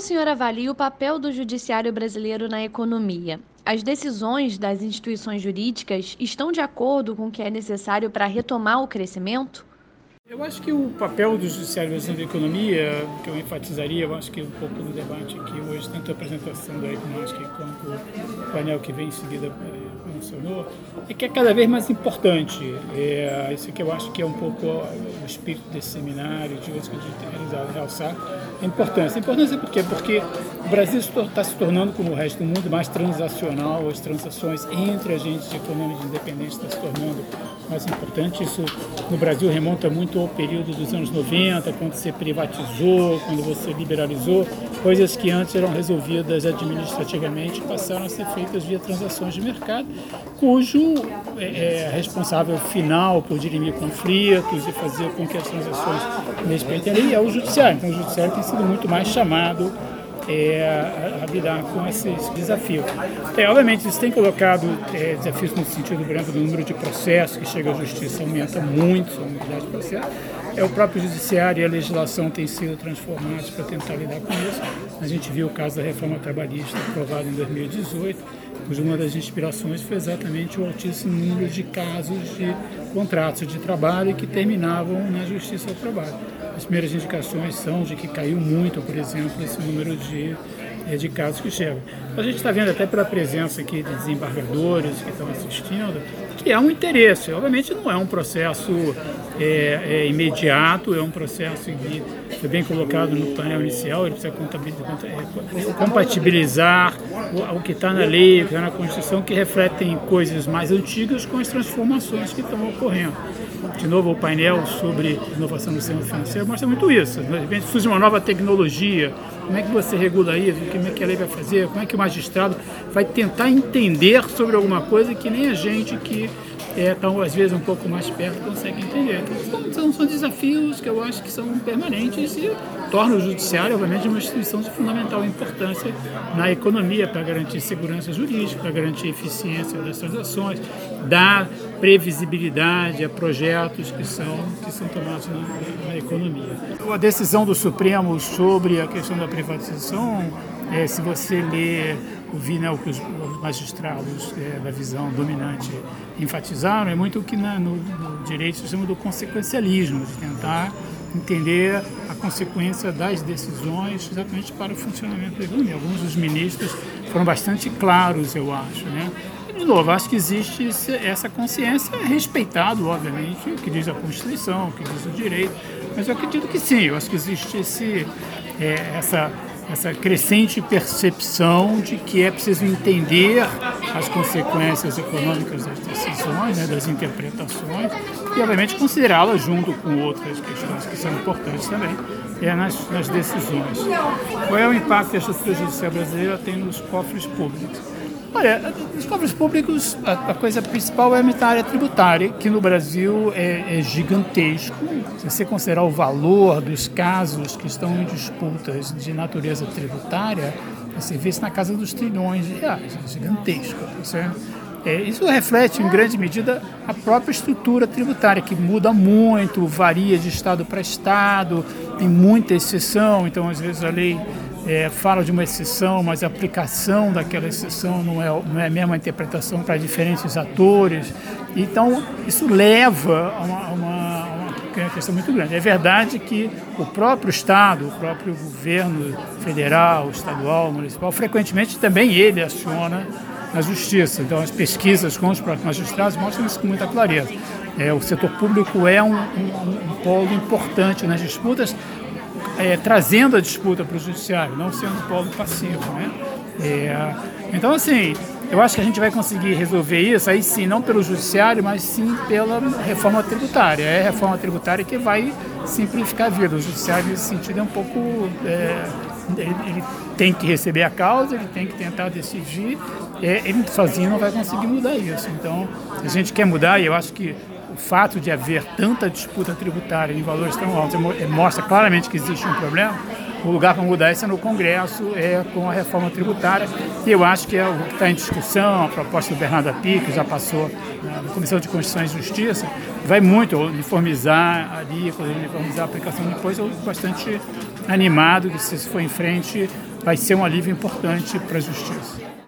o senhor avalia o papel do judiciário brasileiro na economia? As decisões das instituições jurídicas estão de acordo com o que é necessário para retomar o crescimento? Eu acho que o papel do Judiciário Brasileiro na economia, que eu enfatizaria, eu acho que um pouco no debate aqui hoje, tanto a apresentação da Economástica quanto o painel que vem em seguida é, mencionou, é que é cada vez mais importante. É, isso que eu acho que é um pouco o espírito desse seminário, de outros que a gente tem realizado, realçar a importância. A importância por quê? Porque o Brasil está se tornando, como o resto do mundo, mais transacional, as transações entre agentes econômicos independentes estão se tornando mais importante. Isso no Brasil remonta muito ao período dos anos 90, quando você privatizou, quando você liberalizou, coisas que antes eram resolvidas administrativamente passaram a ser feitas via transações de mercado, cujo é, é responsável final por dirimir conflitos e fazer com que as transações respeitem a lei é o judiciário. Então o judiciário tem sido muito mais chamado é, a, lidar com esses desafios. É, obviamente, isso tem colocado é, desafios no sentido, exemplo, do número de processos que chega à justiça aumenta muito, a unidade de processos. É, o próprio judiciário e a legislação têm sido transformados para tentar lidar com isso. A gente viu o caso da reforma trabalhista aprovada em 2018, cuja uma das inspirações foi exatamente o altíssimo número de casos de contratos de trabalho que terminavam na justiça do trabalho. As primeiras indicações são de que caiu muito, por exemplo, esse número de, de casos que chegam. A gente está vendo até pela presença aqui de desembargadores que estão assistindo, que há um interesse. Obviamente não é um processo é, é imediato, é um processo que foi bem colocado no painel inicial, ele precisa é, compatibilizar o, o que está na lei, o que está na Constituição, que refletem coisas mais antigas com as transformações que estão ocorrendo de novo o painel sobre inovação no sistema financeiro mostra muito isso. De repente surge uma nova tecnologia, como é que você regula isso, como é que a lei vai fazer, como é que o magistrado vai tentar entender sobre alguma coisa que nem a gente que é, estão às vezes um pouco mais perto consegue entender. Então, são, são desafios que eu acho que são permanentes e tornam o judiciário, obviamente, uma instituição de fundamental importância na economia para garantir segurança jurídica, para garantir eficiência das transações, dar previsibilidade a projetos que são, que são tomados na, na economia. A decisão do Supremo sobre a questão da privatização, é, se você ler ouvi né, o que os magistrados é, da visão dominante enfatizaram, é muito o que na, no, no, direito se chama do consequencialismo, de tentar entender a consequência das decisões exatamente para o funcionamento da economia. Alguns dos ministros foram bastante claros, eu acho. Né? De novo, acho que existe essa consciência, respeitado, obviamente, o que diz a Constituição, o que diz o direito, mas eu acredito que sim, eu acho que existe esse, é, essa essa crescente percepção de que é preciso entender as consequências econômicas das decisões, né, das interpretações, e obviamente considerá-las junto com outras questões que são importantes também é, nas, nas decisões. Qual é o impacto que a estrutura judicial brasileira tem nos cofres públicos? Olha, nos cofres públicos, a, a, coisa principal é a área tributária, que no Brasil é, é, gigantesco. Se você considerar o valor dos casos que estão em disputas de natureza tributária, você vê isso na casa dos trilhões de reais, é gigantesco. Certo? É, isso reflete, em grande medida, a própria estrutura tributária, que muda muito, varia de estado para estado, tem muita exceção, então, às vezes, a lei é, fala de uma exceção, mas a aplicação daquela exceção não é, não é a mesma interpretação para diferentes atores. Então, isso leva a uma, uma, uma questão muito grande. É verdade que o próprio Estado, o próprio governo federal, estadual, municipal, frequentemente também ele aciona a justiça. Então, as pesquisas com os próprios magistrados mostram isso com muita clareza. É, o setor público é um, um, um polo importante nas disputas, é, trazendo a disputa para o judiciário, não sendo polo passivo. Né? É, então, assim, eu acho que a gente vai conseguir resolver isso, aí sim, não pelo judiciário, mas sim pela reforma tributária. É a reforma tributária que vai simplificar a vida. O judiciário, nesse sentido, é um pouco. É, ele, tem que receber a causa, ele tem que tentar decidir. É, ele sozinho não vai conseguir mudar isso. Então, a gente quer mudar, e eu acho que fato de haver tanta disputa tributária em valores tão altos mostra claramente que existe um problema. O lugar para mudar isso é no Congresso, é com a reforma tributária, e eu acho que é o que está em discussão, a proposta do Bernardo Api, que já passou na Comissão de Constituição e Justiça, vai muito uniformizar ali, uniformizar a aplicação de imposto, bastante animado que se for em frente vai ser um alívio importante para a justiça.